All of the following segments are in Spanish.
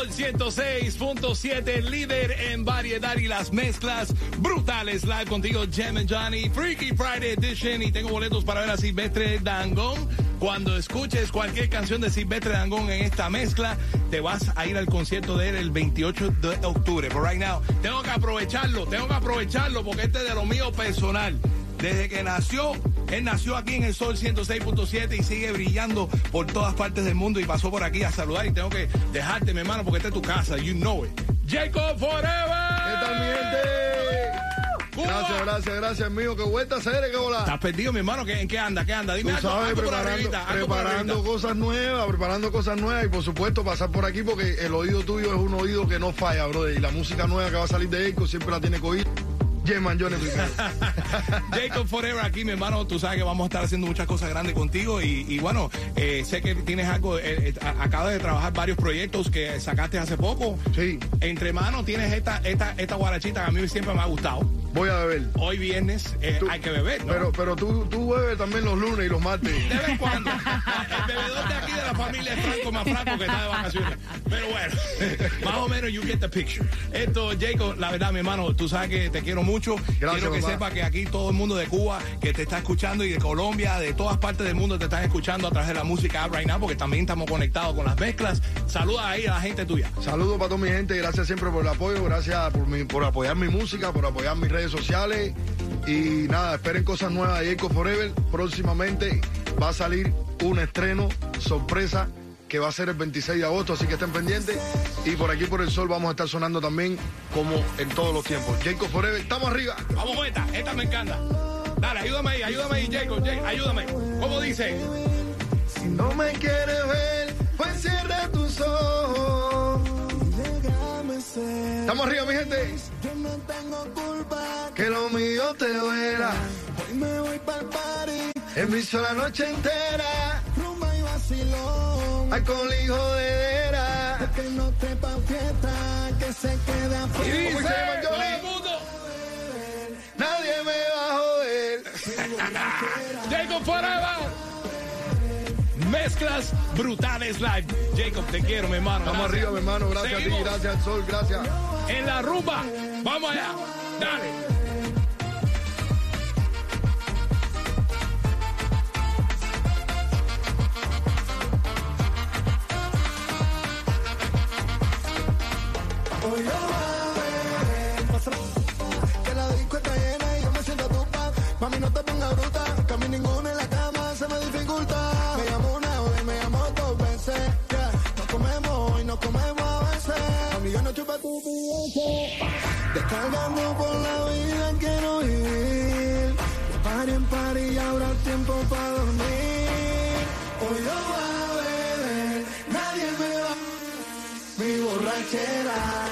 Sol 106.7, líder en variedad y las mezclas brutales. Live contigo, Jem and Johnny, Freaky Friday Edition. Y tengo boletos para ver a Silvestre Dangón. Cuando escuches cualquier canción de Silvestre Dangón en esta mezcla, te vas a ir al concierto de él el 28 de octubre. But right now, tengo que aprovecharlo, tengo que aprovecharlo porque este es de lo mío personal. Desde que nació, él nació aquí en el Sol 106.7 y sigue brillando por todas partes del mundo y pasó por aquí a saludar y tengo que dejarte, mi hermano, porque esta es tu casa, you know it. Jacob Forever. ¿Qué tal, mi gente? Cuba. Gracias, gracias, gracias, mío. Qué vuelta a hacer, qué Estás volá. perdido, mi hermano, ¿Qué- ¿en qué anda? ¿Qué anda? Dime Tú algo, sabes, algo por preparando, arribita, cosas nuevas, preparando cosas nuevas y por supuesto pasar por aquí porque el oído tuyo es un oído que no falla, brother. Y la música nueva que va a salir de Eco siempre la tiene oír. Yeman Johnny primero. Jacob Forever aquí, mi hermano. Tú sabes que vamos a estar haciendo muchas cosas grandes contigo. Y, y bueno, eh, sé que tienes algo. eh, eh, a- acabas de trabajar varios proyectos que sacaste hace poco. Sí, Entre manos tienes esta, esta, esta guarachita que a mí siempre me ha gustado. Voy a beber. Hoy viernes eh, Tú- hay que beber, ¿no? Pero, pero tú, tú bebes también los lunes y los martes. de vez en cuando. El bebedor de aquí de la familia es Franco más Franco que está de vacaciones. Pero bueno, más o menos you get the picture. Esto, Jacob, la verdad, mi hermano, tú sabes que te quiero mucho. Gracias, quiero que papá. sepa que aquí todo el mundo de Cuba que te está escuchando y de Colombia, de todas partes del mundo te están escuchando a través de la música right now, porque también estamos conectados con las mezclas. Saluda ahí a la gente tuya. Saludos para toda mi gente, gracias siempre por el apoyo, gracias por, mi- por apoyar mi música, por apoyar mis redes sociales. Y nada, esperen cosas nuevas de Eco Forever. Próximamente va a salir un estreno sorpresa que va a ser el 26 de agosto, así que estén pendientes. Y por aquí por el sol vamos a estar sonando también como en todos los tiempos. Jacob Forever, estamos arriba. Vamos con esta, esta me encanta. Dale, ayúdame ahí, ayúdame ahí, Jacob, Jacob, ayúdame. ¿Cómo dice? Si no me quieres ver, pues cierra tus ojos. Estamos arriba, mi gente. Yo no tengo culpa, Que lo mío te duela. hoy me voy pa'l party, En mi sola noche entera. rumba y vacilón. Alcohol y jodedera. Que no te pa' fiesta, que se quede Y afuera. dice, ¿Cómo se llama, todo el mundo. Nadie me va a joder. Jacob Forever. Mezclas brutales live. Jacob, te quiero, mi hermano. Gracias. arriba, mi hermano. Gracias a ti, gracias al sol, gracias. En la rumba. Vamos allá. Dale. Descargando por la vida quiero vivir. De party en party y ahora tiempo para dormir. Hoy yo voy a beber, nadie me va mi borrachera.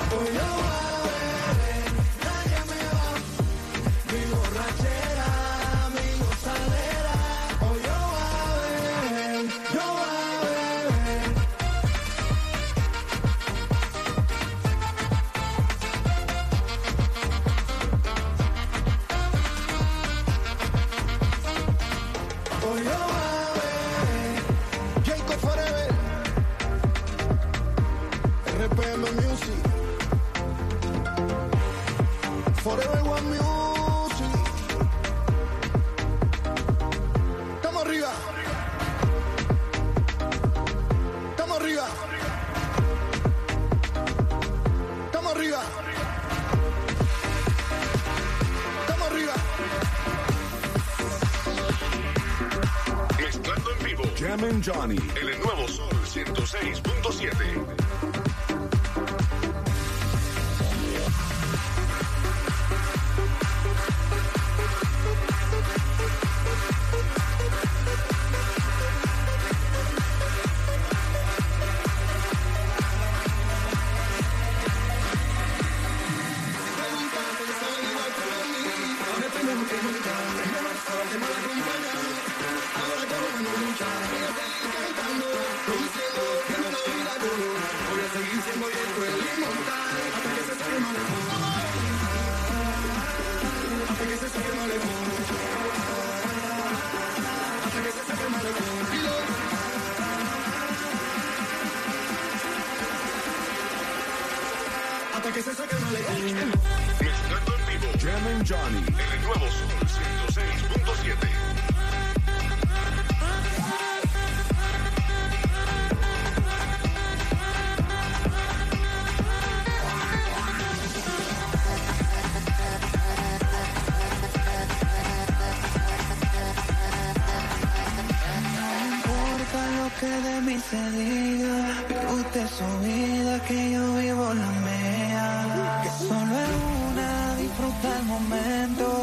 Johnny. En el nuevo Sol 106.7. Johnny. En el nuevo Sol 106.7. que de mí se diga. Vive usted su vida, que yo vivo la mía. Que solo es disfruta el momento.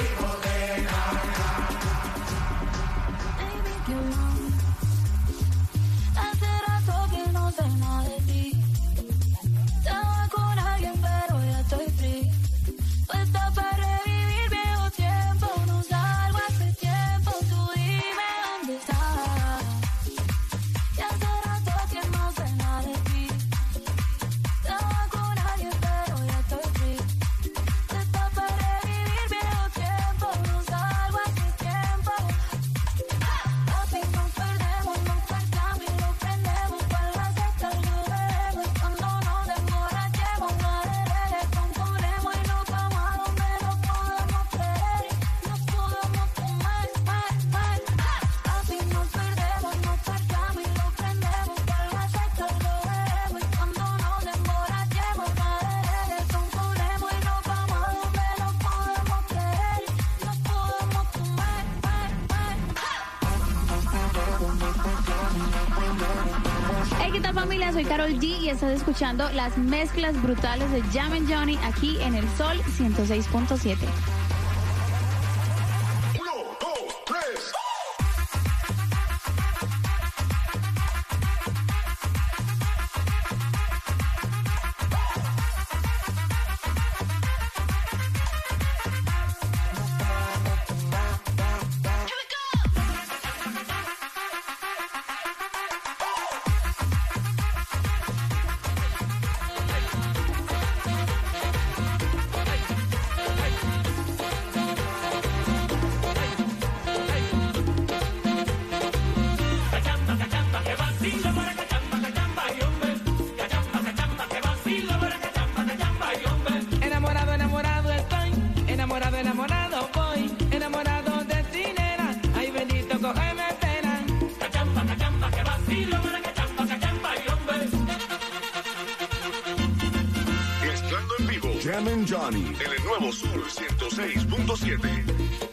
people familia, soy Carol G y estás escuchando las mezclas brutales de Jam Johnny aquí en el Sol 106.7. Enamorado, voy enamorado de ti, nena. Ay, bendito, cógeme pena. Cachampa, cachampa, que vacilo, para cachampa, cachampa y hombre. Mezclando en vivo, Jam and Johnny, en el nuevo Sur 106.7.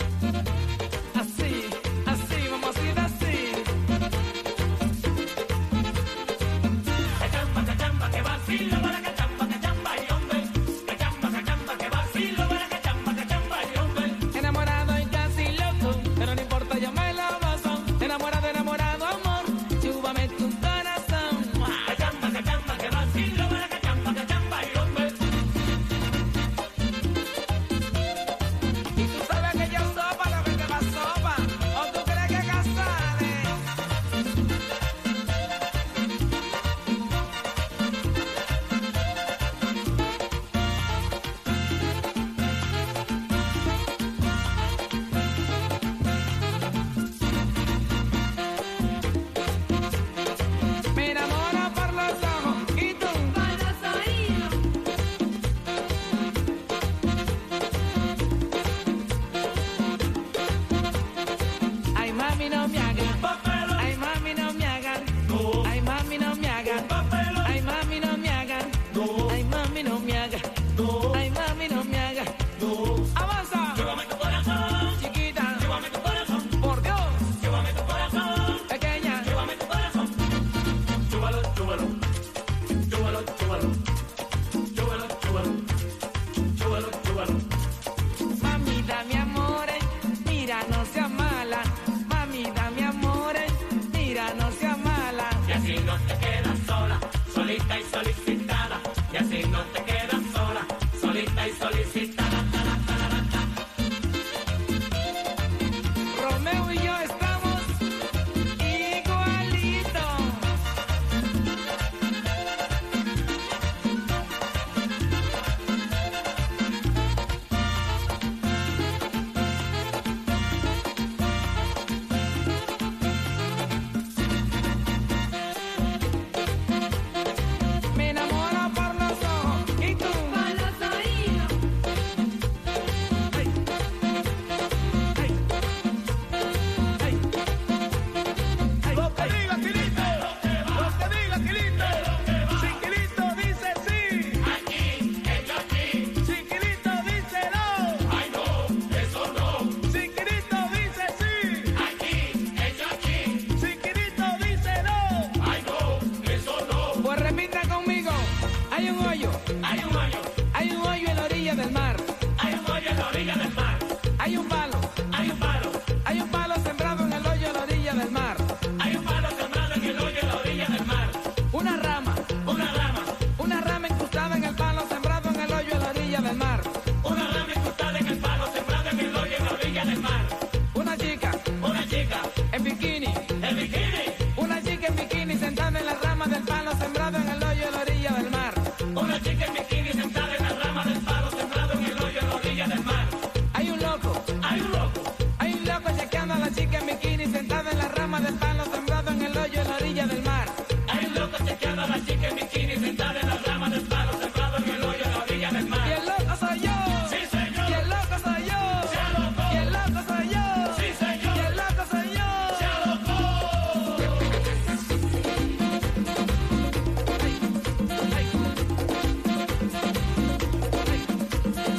a los